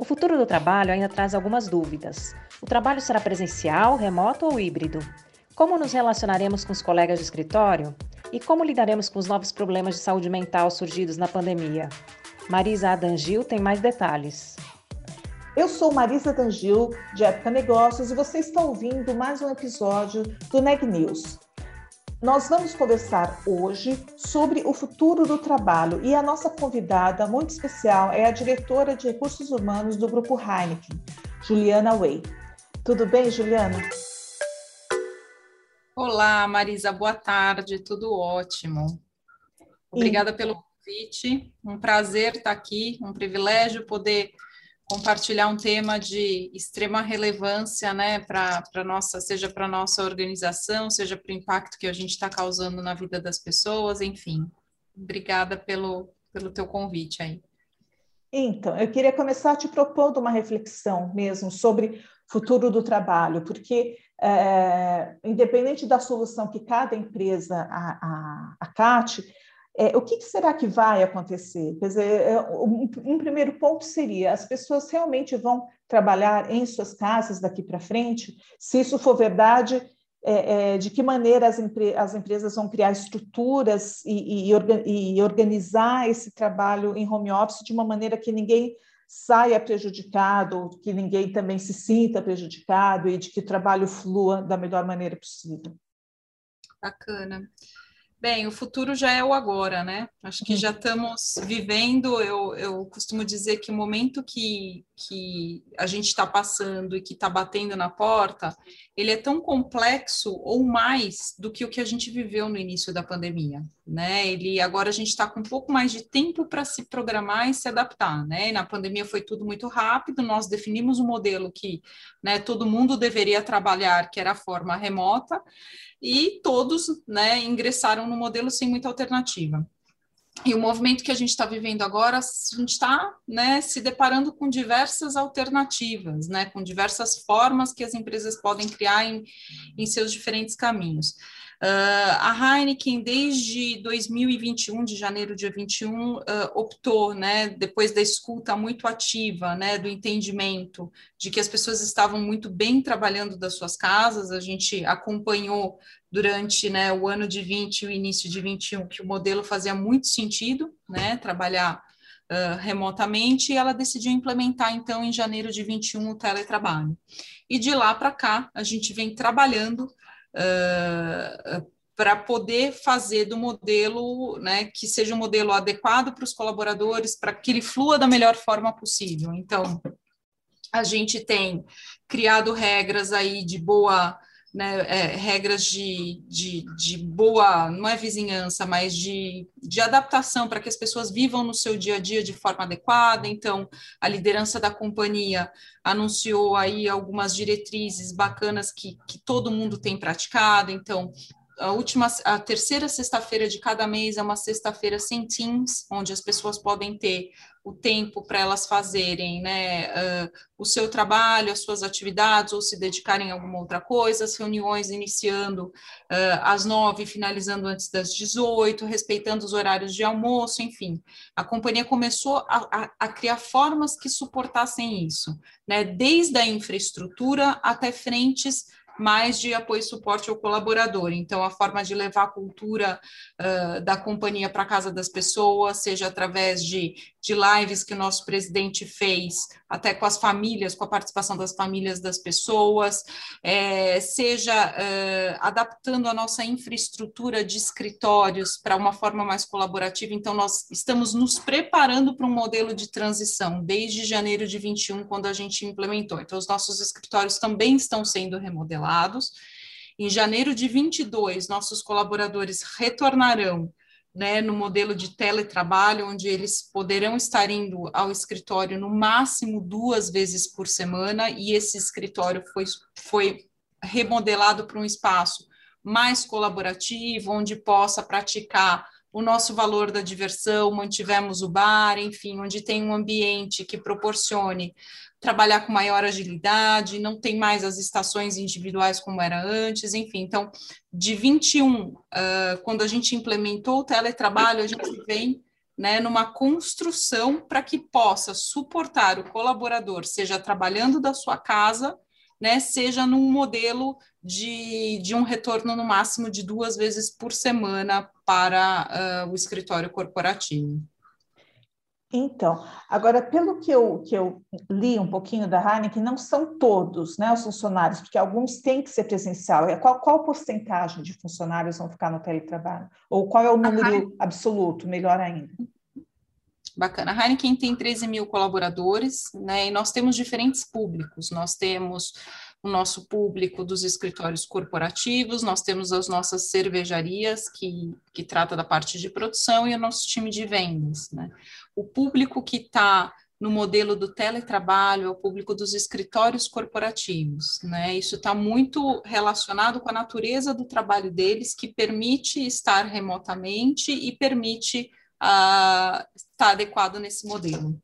O futuro do trabalho ainda traz algumas dúvidas. O trabalho será presencial, remoto ou híbrido? Como nos relacionaremos com os colegas de escritório? E como lidaremos com os novos problemas de saúde mental surgidos na pandemia? Marisa Adangil tem mais detalhes. Eu sou Marisa Adangil, de Época Negócios, e você está ouvindo mais um episódio do Neg News, nós vamos conversar hoje sobre o futuro do trabalho e a nossa convidada muito especial é a diretora de recursos humanos do Grupo Heineken, Juliana Way. Tudo bem, Juliana? Olá, Marisa, boa tarde, tudo ótimo. Obrigada e... pelo convite, um prazer estar aqui, um privilégio poder compartilhar um tema de extrema relevância, né, para nossa, seja para nossa organização, seja para o impacto que a gente está causando na vida das pessoas, enfim. Obrigada pelo, pelo teu convite aí. Então, eu queria começar te propondo uma reflexão mesmo sobre futuro do trabalho, porque é, independente da solução que cada empresa acate, é, o que, que, será que vai acontecer? Quer dizer, é, um, um, primeiro ponto seria: as pessoas realmente vão trabalhar em suas casas daqui para frente? Se isso for verdade, é, é, de que maneira as, empre as, empresas vão criar estruturas e, e, orga e, organizar esse trabalho em home office de uma maneira que ninguém saia prejudicado, que ninguém também se sinta prejudicado e de que o trabalho flua da melhor maneira possível? Bacana. Bem, o futuro já é o agora, né? Acho que já estamos vivendo. Eu, eu costumo dizer que o momento que, que a gente está passando e que está batendo na porta, ele é tão complexo ou mais do que o que a gente viveu no início da pandemia, né? Ele agora a gente está com um pouco mais de tempo para se programar e se adaptar, né? E na pandemia foi tudo muito rápido. Nós definimos um modelo que, né, todo mundo deveria trabalhar, que era a forma remota e todos né, ingressaram no modelo sem muita alternativa. E o movimento que a gente está vivendo agora, a gente está né, se deparando com diversas alternativas, né, com diversas formas que as empresas podem criar em, em seus diferentes caminhos. Uh, a Heineken, desde 2021, de janeiro de 21, uh, optou, né, depois da escuta muito ativa, né, do entendimento de que as pessoas estavam muito bem trabalhando das suas casas, a gente acompanhou durante né, o ano de 20 e o início de 21 que o modelo fazia muito sentido, né, trabalhar uh, remotamente, e ela decidiu implementar, então, em janeiro de 21, o teletrabalho. E de lá para cá, a gente vem trabalhando uh, para poder fazer do modelo, né, que seja um modelo adequado para os colaboradores, para que ele flua da melhor forma possível. Então, a gente tem criado regras aí de boa né, é, regras de, de, de, boa, não é vizinhança, mas de, de adaptação para que as pessoas vivam no seu dia a dia de forma adequada. Então, a liderança da companhia anunciou aí algumas diretrizes bacanas que, que todo mundo tem praticado. Então, a última, a terceira sexta-feira de cada mês é uma sexta-feira sem Teams, onde as pessoas podem ter o tempo para elas fazerem né, uh, o seu trabalho, as suas atividades, ou se dedicarem a alguma outra coisa, as reuniões iniciando uh, às nove, finalizando antes das 18, respeitando os horários de almoço, enfim. A companhia começou a, a, a criar formas que suportassem isso, né, desde a infraestrutura até frentes mais de apoio e suporte ao colaborador. Então, a forma de levar a cultura uh, da companhia para casa das pessoas, seja através de, de lives que o nosso presidente fez, até com as famílias, com a participação das famílias das pessoas, é, seja uh, adaptando a nossa infraestrutura de escritórios para uma forma mais colaborativa. Então, nós estamos nos preparando para um modelo de transição desde janeiro de 21, quando a gente implementou. Então, os nossos escritórios também estão sendo remodelados. Em janeiro de 22, nossos colaboradores retornarão né, no modelo de teletrabalho, onde eles poderão estar indo ao escritório no máximo duas vezes por semana, e esse escritório foi, foi remodelado para um espaço mais colaborativo, onde possa praticar o nosso valor da diversão, mantivemos o bar, enfim, onde tem um ambiente que proporcione trabalhar com maior agilidade, não tem mais as estações individuais como era antes, enfim. Então, de 21, uh, quando a gente implementou o teletrabalho, a gente vem né, numa construção para que possa suportar o colaborador, seja trabalhando da sua casa, né, seja num modelo de, de um retorno no máximo de duas vezes por semana para uh, o escritório corporativo. Então, agora, pelo que eu, que eu li um pouquinho da Heineken, não são todos né, os funcionários, porque alguns têm que ser presencial. Qual, qual porcentagem de funcionários vão ficar no teletrabalho? Ou qual é o número Heineken... absoluto, melhor ainda? Bacana. A Heineken tem 13 mil colaboradores, né, e nós temos diferentes públicos. Nós temos o nosso público dos escritórios corporativos, nós temos as nossas cervejarias, que, que trata da parte de produção, e o nosso time de vendas. Né? O público que está no modelo do teletrabalho é o público dos escritórios corporativos, né? Isso está muito relacionado com a natureza do trabalho deles, que permite estar remotamente e permite uh, estar adequado nesse modelo.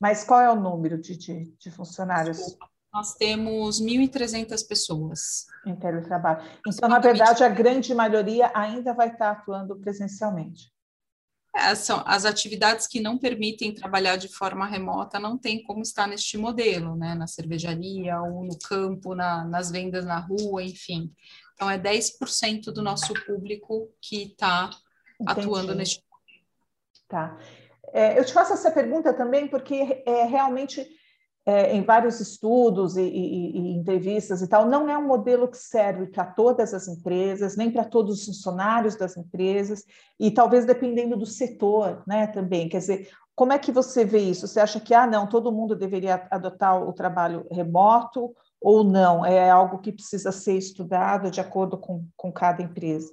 Mas qual é o número de, de, de funcionários? Desculpa nós temos 1.300 pessoas. Em teletrabalho. Então, na verdade, a grande maioria ainda vai estar atuando presencialmente. É, são as atividades que não permitem trabalhar de forma remota não tem como estar neste modelo, né? Na cervejaria ou no campo, na, nas vendas na rua, enfim. Então, é 10% do nosso público que está atuando neste modelo. Tá. É, eu te faço essa pergunta também porque é, realmente é, em vários estudos e, e, e, entrevistas e tal, não é um modelo que serve para todas as empresas, nem para todos os funcionários das empresas, e talvez dependendo do setor, né, também. Quer dizer, como é que você vê isso? Você acha que, ah, não, todo mundo deveria adotar o trabalho remoto ou não? É algo que precisa ser estudado de acordo com, com cada empresa?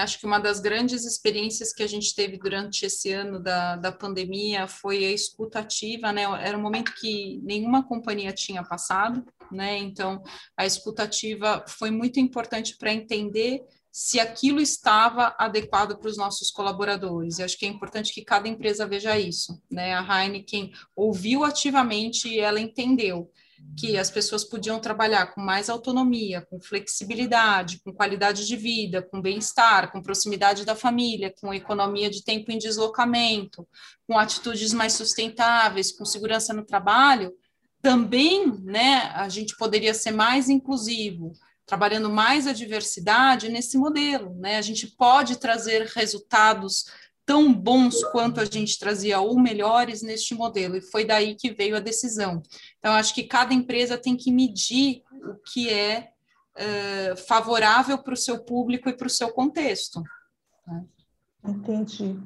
Acho que uma das grandes experiências que a gente teve durante esse ano da, da pandemia foi a escutativa, né? Era um momento que nenhuma companhia tinha passado, né? Então, a escutativa foi muito importante para entender se aquilo estava adequado para os nossos colaboradores. E acho que é importante que cada empresa veja isso, né? A Heineken ouviu ativamente e ela entendeu que as pessoas podiam trabalhar com mais autonomia, com flexibilidade, com qualidade de vida, com bem-estar, com proximidade da família, com economia de tempo em deslocamento, com atitudes mais sustentáveis, com segurança no trabalho, também, né, a gente poderia ser mais inclusivo, trabalhando mais a diversidade nesse modelo, né? A gente pode trazer resultados tão bons quanto a gente trazia ou melhores neste modelo, e foi daí que veio a decisão. Então, acho que cada empresa tem que medir o que é uh, favorável para o seu público e para o seu contexto. Né? Entendi.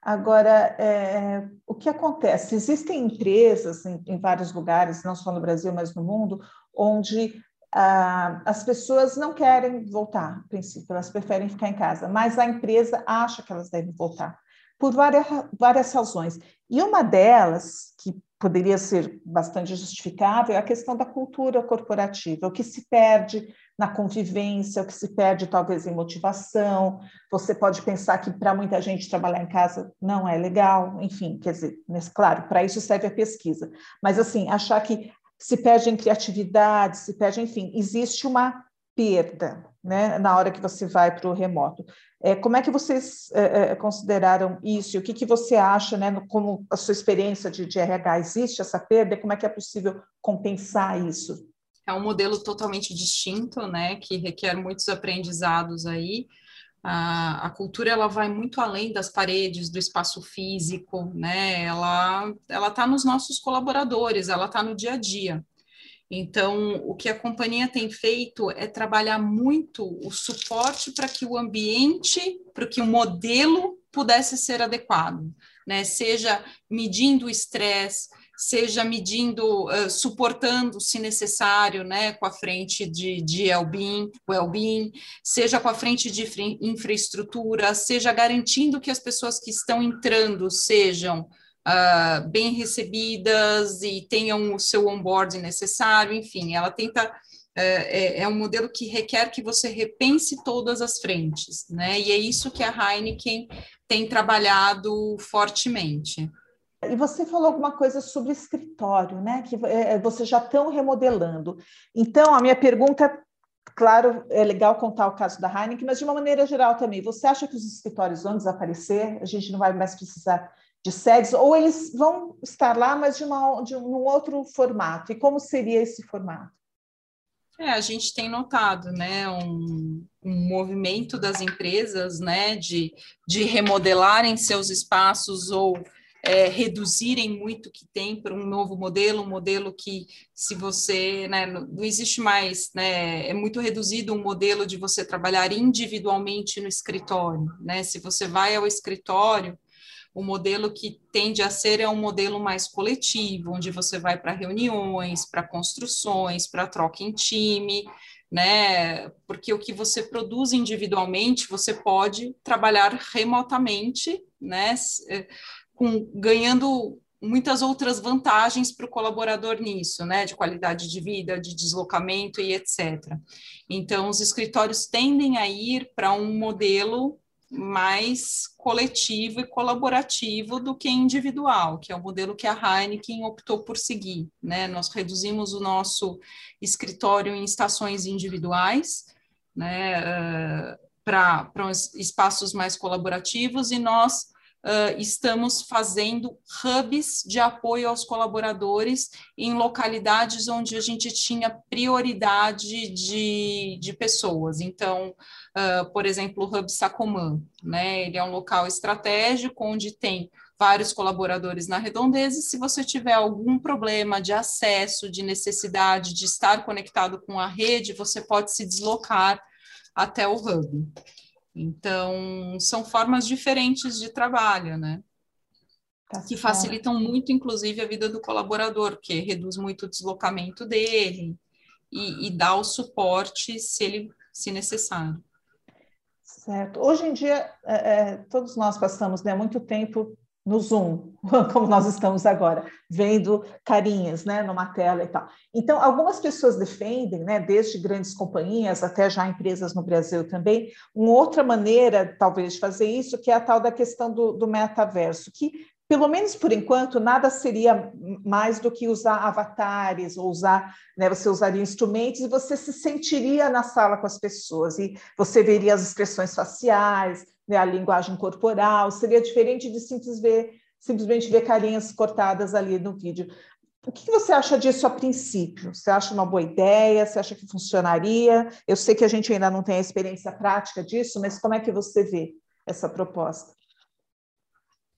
Agora, é, o que acontece? Existem empresas em, em, vários lugares, não só no Brasil, mas no mundo, onde ah, as pessoas não querem voltar, a princípio, elas preferem ficar em casa, mas a empresa acha que elas devem voltar, por várias, várias razões. E uma delas, que poderia ser bastante justificável, é a questão da cultura corporativa, o que se perde na convivência, o que se perde talvez em motivação. Você pode pensar que para muita gente trabalhar em casa não é legal, enfim, quer dizer, mas, claro, para isso serve a pesquisa. Mas assim, achar que se perde em criatividade, se perde, enfim, existe uma perda né, na hora que você vai para o remoto. É, como é que vocês é, é, consideraram isso? O que, que você acha, né, como a sua experiência de, de RH, existe essa perda? Como é que é possível compensar isso? É um modelo totalmente distinto, né, que requer muitos aprendizados aí, a, a, cultura ela vai muito além das paredes, do espaço físico, né? Ela ela está nos nossos colaboradores, ela está no dia a dia. Então, o que a companhia tem feito é trabalhar muito o suporte para que o ambiente, para que o modelo pudesse ser adequado, né? Seja medindo o estresse, seja medindo, uh, suportando, se necessário, né, com a frente de, de well-being, well seja com a frente de infraestrutura, seja garantindo que as pessoas que estão entrando sejam uh, bem recebidas e tenham o seu onboarding necessário, enfim, ela tenta é, é, é, um modelo que requer que você repense todas as frentes, né? E é isso que a Heineken tem trabalhado fortemente. E você falou alguma coisa sobre escritório, né? Que é, vocês já estão remodelando. Então, a minha pergunta, claro, é legal contar o caso da Heineken, mas de uma maneira geral também. Você acha que os escritórios vão desaparecer? A gente não vai mais precisar de sedes, ou eles vão estar lá, mas de, uma, de um outro formato? E como seria esse formato? É, a gente tem notado, né, um, um, movimento das empresas, né, de, de remodelarem seus espaços ou é, reduzirem muito o que tem para um novo modelo, um modelo que, se você, né, não existe mais, né, é muito reduzido um modelo de você trabalhar individualmente no escritório, né, se você vai ao escritório, o modelo que tende a ser é um modelo mais coletivo, onde você vai para reuniões, para construções, para troca em time, né? Porque o que você produz individualmente, você pode trabalhar remotamente, né? Com, ganhando muitas outras vantagens para o colaborador nisso, né, de qualidade de vida, de deslocamento e etc. Então, os escritórios tendem a ir para um modelo mais coletivo e colaborativo do que individual, que é o modelo que a Heineken optou por seguir. Né? Nós reduzimos o nosso escritório em estações individuais, né, uh, para espaços mais colaborativos, e nós uh, estamos fazendo hubs de apoio aos colaboradores em localidades onde a gente tinha prioridade de, de pessoas. Então, uh, por exemplo, o Hub Sacomã, né? Ele é um local estratégico onde tem vários colaboradores na redondeza, e se você tiver algum problema de acesso, de necessidade de estar conectado com a rede, você pode se deslocar até o hub. Então, são formas diferentes de trabalho, né? Tá que facilitam muito, inclusive, a vida do colaborador, porque reduz muito o deslocamento dele e, e dá o suporte se ele se necessário. Certo. Hoje em dia, é, é, todos nós passamos né, muito tempo no Zoom, como nós estamos agora, vendo carinhas né, numa tela e tal. Então, algumas pessoas defendem, né, desde grandes companhias até já empresas no Brasil também, uma outra maneira, talvez, de fazer isso, que é a tal da questão do, do metaverso, que pelo menos por enquanto, nada seria mais do que usar avatares ou usar, né, você usaria instrumentos e você se sentiria na sala com as pessoas e você veria as expressões faciais, né, a linguagem corporal, seria diferente de simples ver, simplesmente ver carinhas cortadas ali no vídeo. O que você acha disso a princípio? Você acha uma boa ideia? Você acha que funcionaria? Eu sei que a gente ainda não tem a experiência prática disso, mas como é que você vê essa proposta?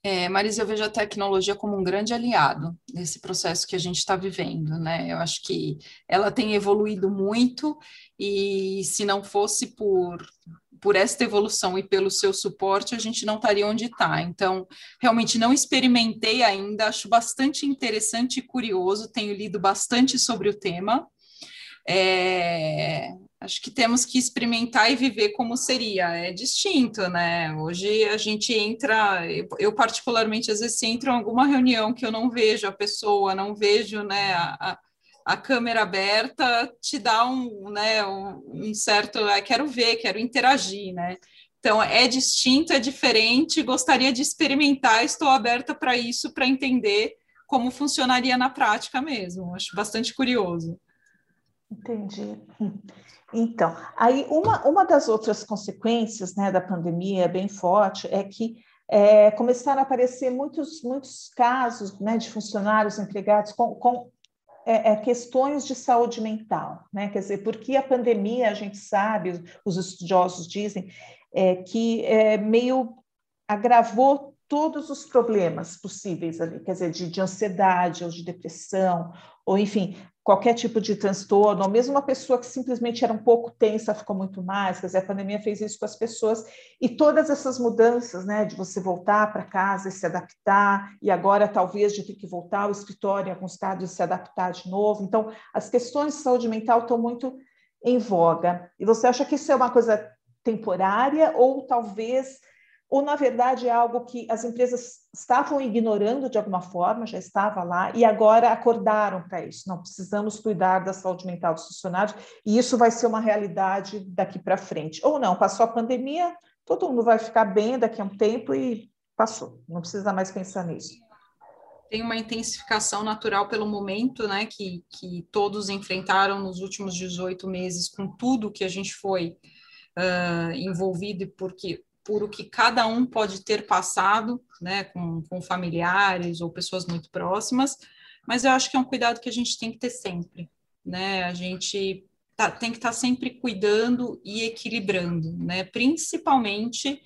É, Marisa, eu vejo a tecnologia como um grande aliado nesse processo que a gente está vivendo, né? Eu acho que ela tem evoluído muito e se não fosse por por esta evolução e pelo seu suporte, a gente não estaria onde está. Então, realmente não experimentei ainda, acho bastante interessante e curioso, tenho lido bastante sobre o tema. É, acho que temos que experimentar e viver como seria. É distinto, né? Hoje a gente entra, eu particularmente às vezes entro em alguma reunião que eu não vejo a pessoa, não vejo, né, a, a câmera aberta, te dá um, né, um, certo, ah, quero ver, quero interagir, né? Então é distinto, é diferente, gostaria de experimentar, estou aberta para isso, para entender como funcionaria na prática mesmo. Acho bastante curioso. Entendi. Então, aí uma, uma das outras consequências né, da pandemia bem forte é que é, começaram a aparecer muitos, muitos casos né, de funcionários empregados com, com é, é, questões de saúde mental, né? Quer dizer, porque a pandemia, a gente sabe, os estudiosos dizem, é, que é, meio agravou todos os problemas possíveis ali, quer dizer, de, de ansiedade ou de depressão, ou enfim, qualquer tipo de transtorno, ou mesmo uma pessoa que simplesmente era um pouco tensa ficou muito mais, quer dizer, a pandemia fez isso com as pessoas, e todas essas mudanças, né, de você voltar para casa e se adaptar, e agora talvez de ter que voltar ao escritório em alguns casos e se adaptar de novo, então as questões de saúde mental estão muito em voga, e você acha que isso é uma coisa temporária, ou talvez ou na verdade é algo que as empresas estavam ignorando de alguma forma, já estava lá, e agora acordaram para isso. Não precisamos cuidar da saúde mental dos funcionários, e isso vai ser uma realidade daqui para frente. Ou não, passou a pandemia, todo mundo vai ficar bem daqui a um tempo e passou, não precisa mais pensar nisso. Tem uma intensificação natural pelo momento, né, que, que todos enfrentaram nos últimos 18 meses, com tudo que a gente foi uh, envolvido, porque por o que cada um pode ter passado, né, com, com familiares ou pessoas muito próximas, mas eu acho que é um cuidado que a gente tem que ter sempre, né, a gente tá, tem que estar tá sempre cuidando e equilibrando, né, principalmente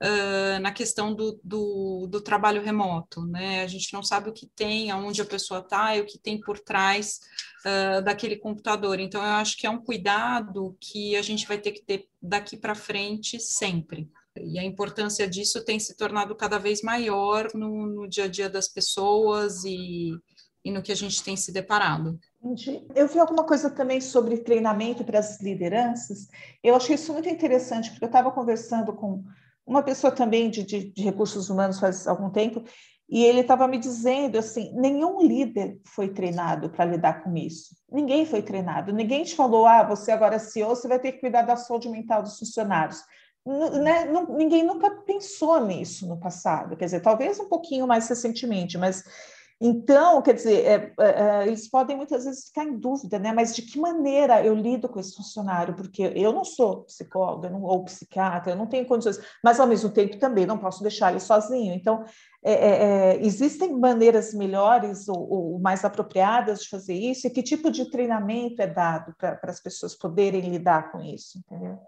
uh, na questão do, do, do, trabalho remoto, né, a gente não sabe o que tem, aonde a pessoa está e o que tem por trás uh, daquele computador, então eu acho que é um cuidado que a gente vai ter que ter daqui para frente sempre, e a importância disso tem se tornado cada vez maior no, no dia a dia das pessoas e, e no que a gente tem se deparado. Eu vi alguma coisa também sobre treinamento para as lideranças. Eu achei isso muito interessante, porque eu estava conversando com uma pessoa também de, de, de, recursos humanos faz algum tempo, e ele estava me dizendo assim: nenhum líder foi treinado para lidar com isso. Ninguém foi treinado. Ninguém te falou: ah, você agora é CEO, você vai ter que cuidar da saúde mental dos funcionários né, não, ninguém nunca pensou nisso no passado, quer dizer, talvez um pouquinho mais recentemente, mas então, quer dizer, é, é, é, eles podem muitas vezes ficar em dúvida, né? Mas de que maneira eu lido com esse funcionário? Porque eu não sou psicóloga não, ou psiquiatra, eu não tenho condições, mas ao mesmo tempo também não posso deixar ele sozinho. Então, é, é, é existem maneiras melhores ou, ou, mais apropriadas de fazer isso? E que tipo de treinamento é dado para as pessoas poderem lidar com isso? Entendeu?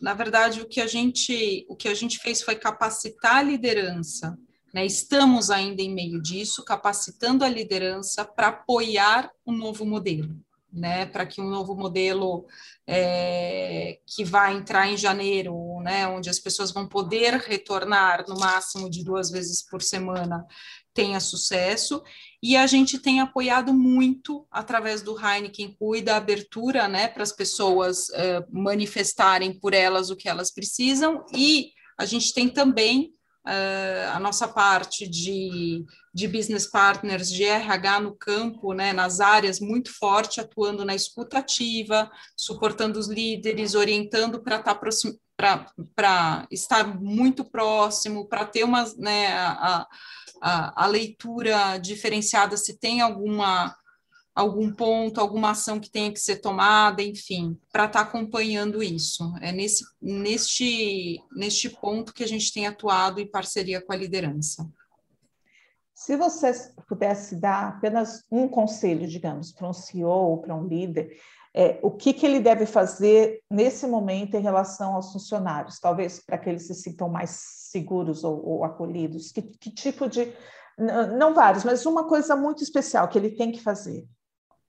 Na verdade, o que a gente, o que a gente fez foi capacitar a liderança. Né? Estamos ainda em meio disso, capacitando a liderança para apoiar o um novo modelo. Né, para que um novo modelo é, que vai entrar em janeiro, né, onde as pessoas vão poder retornar no máximo de duas vezes por semana, tenha sucesso e a gente tem apoiado muito através do Heineken Cuida a abertura né, para as pessoas uh, manifestarem por elas o que elas precisam. E a gente tem também uh, a nossa parte de, de business partners, de RH no campo, né, nas áreas muito forte, atuando na escutativa, suportando os líderes, orientando para estar tá para estar muito próximo, para ter uma, né, a, a, a leitura diferenciada, se tem alguma algum ponto, alguma ação que tenha que ser tomada, enfim, para estar tá acompanhando isso. É nesse, neste, neste ponto que a gente tem atuado em parceria com a liderança. Se você pudesse dar apenas um conselho, digamos, para um CEO ou para um líder, é, o que, que ele deve fazer nesse momento em relação aos funcionários, talvez para que eles se sintam mais seguros ou, ou acolhidos? Que, que tipo de. Não vários, mas uma coisa muito especial que ele tem que fazer.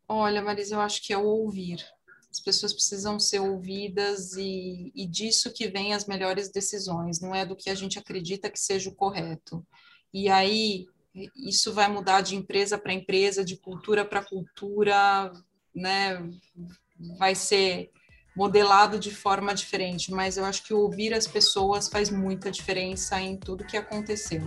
Olha, Marisa, eu acho que é o ouvir. As pessoas precisam ser ouvidas e, e disso que vem as melhores decisões, não é do que a gente acredita que seja o correto. E aí, isso vai mudar de empresa para empresa, de cultura para cultura, né? Vai ser modelado de forma diferente, mas eu acho que ouvir as pessoas faz muita diferença em tudo que aconteceu.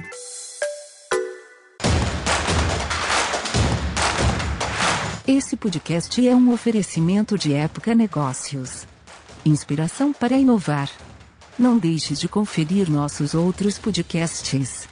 Esse podcast é um oferecimento de Época Negócios. Inspiração para inovar. Não deixe de conferir nossos outros podcasts.